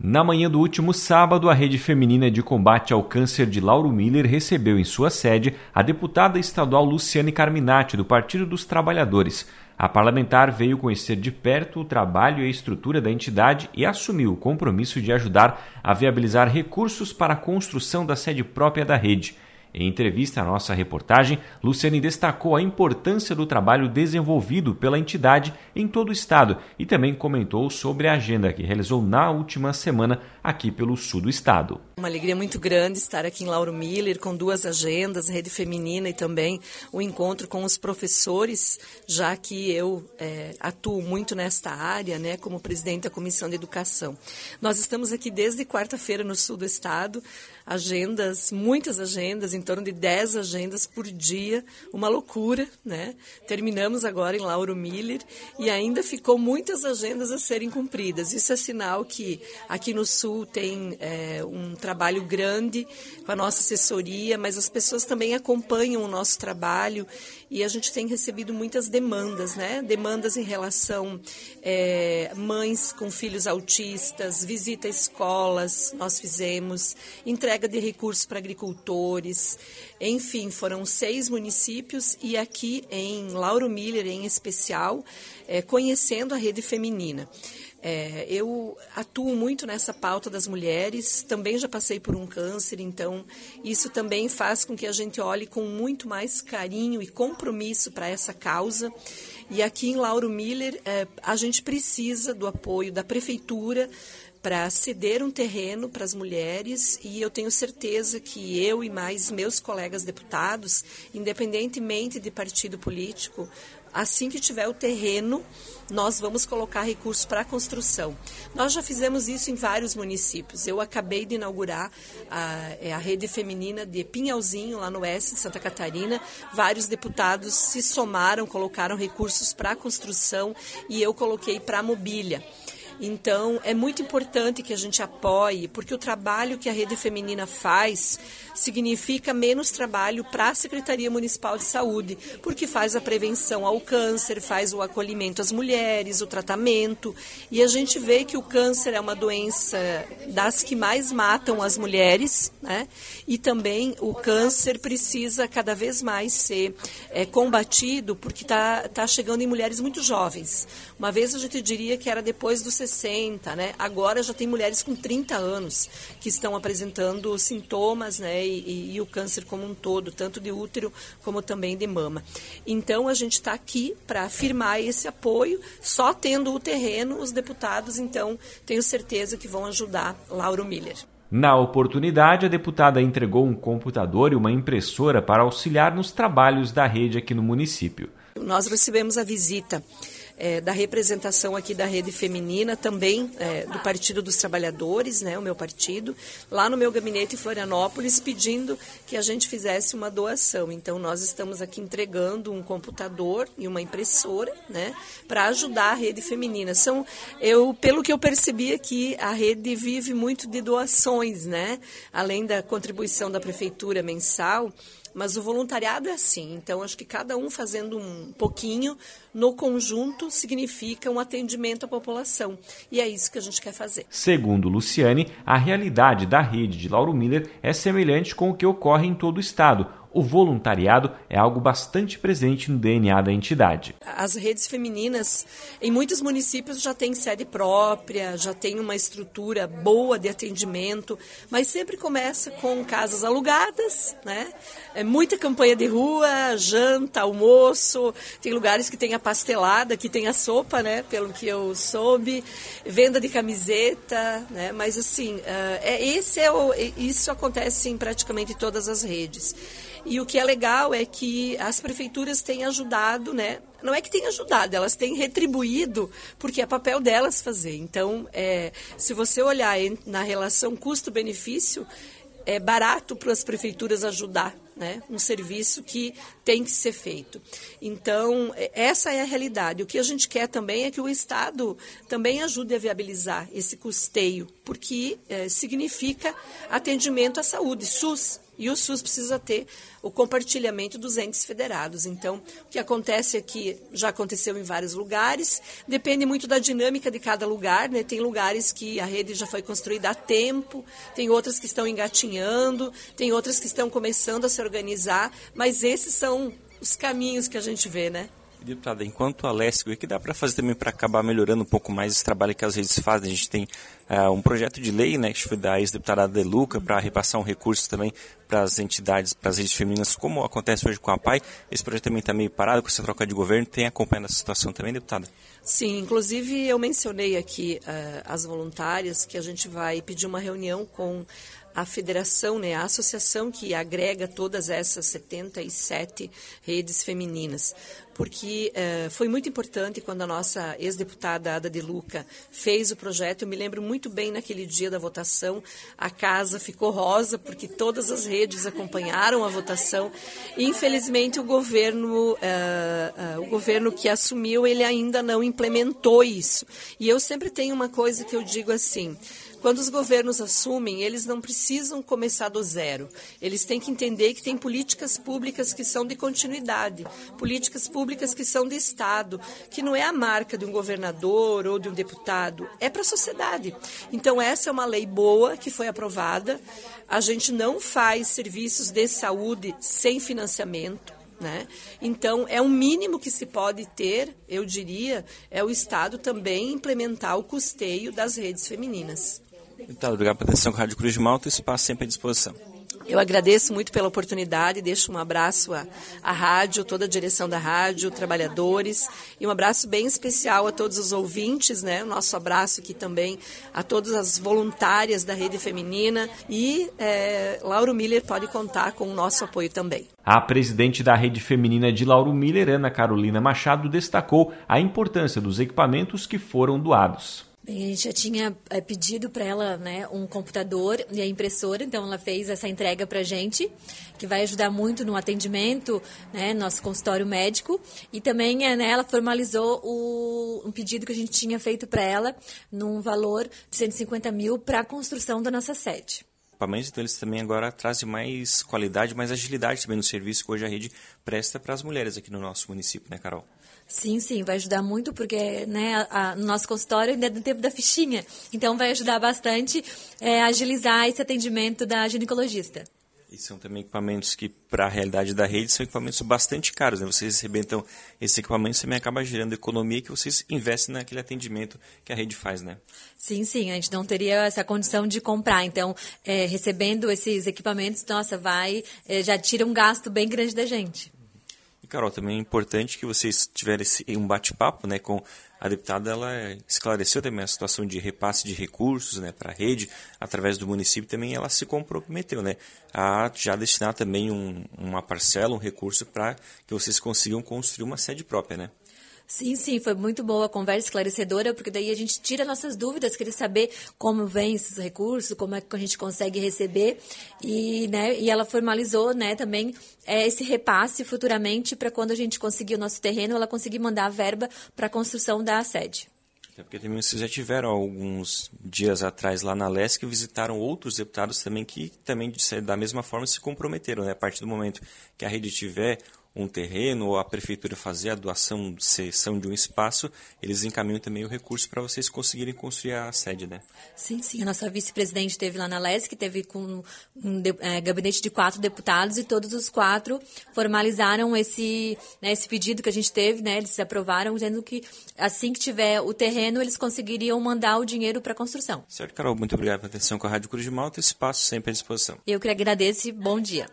Na manhã do último sábado, a Rede Feminina de Combate ao Câncer de Lauro Miller recebeu em sua sede a deputada estadual Luciane Carminati, do Partido dos Trabalhadores. A parlamentar veio conhecer de perto o trabalho e a estrutura da entidade e assumiu o compromisso de ajudar a viabilizar recursos para a construção da sede própria da rede. Em entrevista à nossa reportagem, Luciane destacou a importância do trabalho desenvolvido pela entidade em todo o estado e também comentou sobre a agenda que realizou na última semana aqui pelo sul do estado. Uma alegria muito grande estar aqui em Lauro Miller com duas agendas, Rede Feminina e também o encontro com os professores, já que eu é, atuo muito nesta área, né, como presidente da Comissão de Educação. Nós estamos aqui desde quarta-feira no sul do estado, agendas, muitas agendas, em torno de 10 agendas por dia, uma loucura, né? Terminamos agora em Lauro Miller e ainda ficou muitas agendas a serem cumpridas. Isso é sinal que aqui no Sul tem é, um trabalho grande com a nossa assessoria, mas as pessoas também acompanham o nosso trabalho e a gente tem recebido muitas demandas, né? Demandas em relação é, mães com filhos autistas, visita a escolas, nós fizemos, entrega de recursos para agricultores, enfim, foram seis municípios e aqui em Lauro Miller, em especial, é, conhecendo a rede feminina. É, eu atuo muito nessa pauta das mulheres, também já passei por um câncer, então isso também faz com que a gente olhe com muito mais carinho e compromisso para essa causa. E aqui em Lauro Miller, é, a gente precisa do apoio da prefeitura para ceder um terreno para as mulheres e eu tenho certeza que eu e mais meus colegas deputados, independentemente de partido político, assim que tiver o terreno, nós vamos colocar recursos para a construção. Nós já fizemos isso em vários municípios. Eu acabei de inaugurar a, é, a rede feminina de Pinhalzinho, lá no oeste de Santa Catarina. Vários deputados se somaram, colocaram recursos para a construção e eu coloquei para a mobília. Então, é muito importante que a gente apoie, porque o trabalho que a Rede Feminina faz significa menos trabalho para a Secretaria Municipal de Saúde, porque faz a prevenção ao câncer, faz o acolhimento às mulheres, o tratamento. E a gente vê que o câncer é uma doença das que mais matam as mulheres, né? E também o câncer precisa cada vez mais ser é, combatido, porque está tá chegando em mulheres muito jovens. Uma vez a gente diria que era depois dos 60, né? Agora já tem mulheres com 30 anos que estão apresentando sintomas, né? E, e, e o câncer como um todo, tanto de útero como também de mama. Então a gente está aqui para afirmar esse apoio. Só tendo o terreno, os deputados, então, tenho certeza que vão ajudar Lauro Miller. Na oportunidade, a deputada entregou um computador e uma impressora para auxiliar nos trabalhos da rede aqui no município. Nós recebemos a visita é, da representação aqui da rede feminina, também é, do Partido dos Trabalhadores, né, o meu partido, lá no meu gabinete em Florianópolis, pedindo que a gente fizesse uma doação. Então, nós estamos aqui entregando um computador e uma impressora, né, para ajudar a rede feminina. São, eu, pelo que eu percebi aqui, a rede vive muito de doações, né, além da contribuição da prefeitura mensal. Mas o voluntariado é assim, então acho que cada um fazendo um pouquinho no conjunto significa um atendimento à população. E é isso que a gente quer fazer. Segundo Luciane, a realidade da rede de Lauro Miller é semelhante com o que ocorre em todo o estado, o voluntariado é algo bastante presente no DNA da entidade. As redes femininas, em muitos municípios, já têm sede própria, já tem uma estrutura boa de atendimento, mas sempre começa com casas alugadas, né? É muita campanha de rua, janta, almoço, tem lugares que tem a pastelada, que tem a sopa, né? Pelo que eu soube, venda de camiseta, né? Mas assim, eh, é, esse é o, isso acontece em praticamente todas as redes. E o que é legal é que as prefeituras têm ajudado, né? Não é que têm ajudado, elas têm retribuído, porque é papel delas fazer. Então, é, se você olhar na relação custo-benefício, é barato para as prefeituras ajudar, né? Um serviço que tem que ser feito. Então, é, essa é a realidade. O que a gente quer também é que o Estado também ajude a viabilizar esse custeio, porque é, significa atendimento à saúde, SUS e o SUS precisa ter o compartilhamento dos entes federados. Então, o que acontece aqui é já aconteceu em vários lugares, depende muito da dinâmica de cada lugar, né? Tem lugares que a rede já foi construída há tempo, tem outras que estão engatinhando, tem outras que estão começando a se organizar, mas esses são os caminhos que a gente vê, né? Deputada, enquanto a Leste, o que dá para fazer também para acabar melhorando um pouco mais esse trabalho que as redes fazem? A gente tem uh, um projeto de lei, né, que foi da ex-deputada Deluca, para repassar um recurso também para as entidades, para as redes femininas, como acontece hoje com a PAI. Esse projeto também está meio parado com essa troca de governo. Tem acompanhado essa situação também, deputada? Sim, inclusive eu mencionei aqui uh, as voluntárias que a gente vai pedir uma reunião com a federação, né, a associação que agrega todas essas 77 redes femininas. Porque eh, foi muito importante quando a nossa ex-deputada Ada de Luca fez o projeto. Eu me lembro muito bem naquele dia da votação, a casa ficou rosa, porque todas as redes acompanharam a votação. Infelizmente, o governo, eh, eh, o governo que assumiu, ele ainda não implementou isso. E eu sempre tenho uma coisa que eu digo assim. Quando os governos assumem, eles não precisam começar do zero. Eles têm que entender que tem políticas públicas que são de continuidade, políticas públicas que são de Estado, que não é a marca de um governador ou de um deputado, é para a sociedade. Então, essa é uma lei boa que foi aprovada. A gente não faz serviços de saúde sem financiamento. Né? Então, é o mínimo que se pode ter, eu diria, é o Estado também implementar o custeio das redes femininas. Então, obrigado pela atenção com a Rádio Cruz de Malta. Espaço sempre à disposição. Eu agradeço muito pela oportunidade, deixo um abraço à, à rádio, toda a direção da rádio, trabalhadores, e um abraço bem especial a todos os ouvintes, né? O nosso abraço aqui também a todas as voluntárias da Rede Feminina e é, Lauro Miller pode contar com o nosso apoio também. A presidente da Rede Feminina de Lauro Miller, Ana Carolina Machado, destacou a importância dos equipamentos que foram doados. A gente já tinha é, pedido para ela né, um computador e a impressora, então ela fez essa entrega para a gente, que vai ajudar muito no atendimento, né, nosso consultório médico. E também é, né, ela formalizou o, um pedido que a gente tinha feito para ela, num valor de 150 mil para a construção da nossa sede equipamentos, então eles também agora trazem mais qualidade, mais agilidade também no serviço que hoje a rede presta para as mulheres aqui no nosso município, né, Carol? Sim, sim, vai ajudar muito, porque né, a, no nosso consultório ainda é do tempo da fichinha. Então vai ajudar bastante é, a agilizar esse atendimento da ginecologista. E são também equipamentos que, para a realidade da rede, são equipamentos bastante caros. Né? Vocês recebem, então, esses equipamentos também acaba gerando economia que vocês investem naquele atendimento que a rede faz, né? Sim, sim. A gente não teria essa condição de comprar. Então, é, recebendo esses equipamentos, nossa, vai, é, já tira um gasto bem grande da gente. Carol, também é importante que vocês tiverem um bate-papo né, com a deputada. Ela esclareceu também a situação de repasse de recursos né, para a rede através do município. Também ela se comprometeu né, a já destinar também um, uma parcela, um recurso para que vocês consigam construir uma sede própria. Né? Sim, sim, foi muito boa a conversa esclarecedora, porque daí a gente tira nossas dúvidas, querer saber como vem esses recursos, como é que a gente consegue receber. E, né, e ela formalizou né, também é, esse repasse futuramente para quando a gente conseguir o nosso terreno, ela conseguir mandar a verba para a construção da sede. É porque também vocês já tiveram alguns dias atrás lá na LESC visitaram outros deputados também que também da mesma forma se comprometeram, né? A partir do momento que a rede tiver um terreno ou a prefeitura fazer a doação, cessão de um espaço, eles encaminham também o recurso para vocês conseguirem construir a sede, né? Sim, sim. A nossa vice-presidente teve lá na LESC, teve com um é, gabinete de quatro deputados e todos os quatro formalizaram esse, né, esse pedido que a gente teve, né? Eles aprovaram, dizendo que assim que tiver o terreno, eles conseguiriam mandar o dinheiro para a construção. Certo, Carol. Muito obrigado pela atenção com a Rádio Cruz de Malta. Espaço sempre à disposição. Eu que agradeço e bom dia.